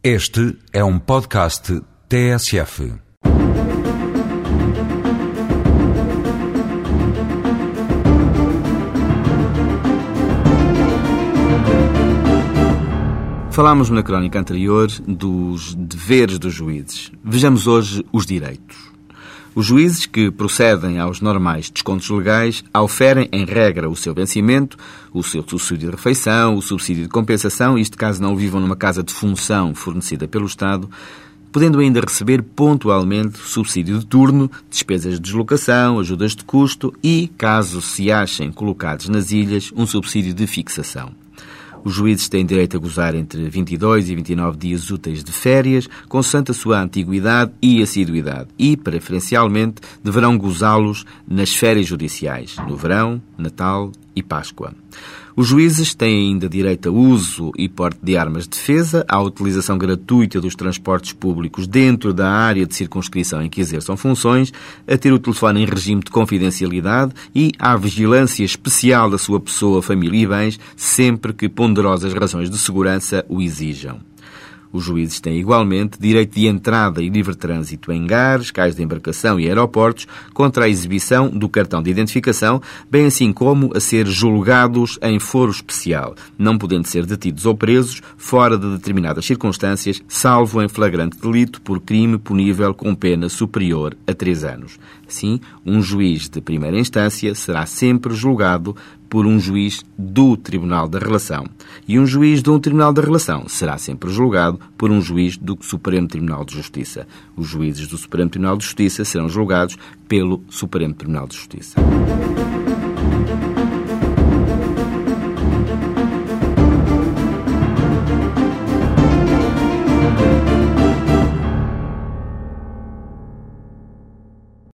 Este é um podcast TSF. Falámos na crónica anterior dos deveres dos juízes. Vejamos hoje os direitos. Os juízes que procedem aos normais descontos legais auferem, em regra, o seu vencimento, o seu subsídio de refeição, o subsídio de compensação, isto caso não vivam numa casa de função fornecida pelo Estado, podendo ainda receber pontualmente subsídio de turno, despesas de deslocação, ajudas de custo e, caso se achem colocados nas ilhas, um subsídio de fixação. Os juízes têm direito a gozar entre 22 e 29 dias úteis de férias, consoante a sua antiguidade e assiduidade, e, preferencialmente, deverão gozá-los nas férias judiciais, no verão, Natal e Páscoa. Os juízes têm ainda direito a uso e porte de armas de defesa, à utilização gratuita dos transportes públicos dentro da área de circunscrição em que exerçam funções, a ter o telefone em regime de confidencialidade e à vigilância especial da sua pessoa, família e bens, sempre que ponderosas razões de segurança o exijam. Os juízes têm igualmente direito de entrada e livre trânsito em gares, cais de embarcação e aeroportos contra a exibição do cartão de identificação, bem assim como a ser julgados em foro especial, não podendo ser detidos ou presos fora de determinadas circunstâncias, salvo em flagrante delito por crime punível com pena superior a três anos. Assim, um juiz de primeira instância será sempre julgado por um juiz do Tribunal da Relação. E um juiz de um Tribunal da Relação será sempre julgado por um juiz do Supremo Tribunal de Justiça. Os juízes do Supremo Tribunal de Justiça serão julgados pelo Supremo Tribunal de Justiça.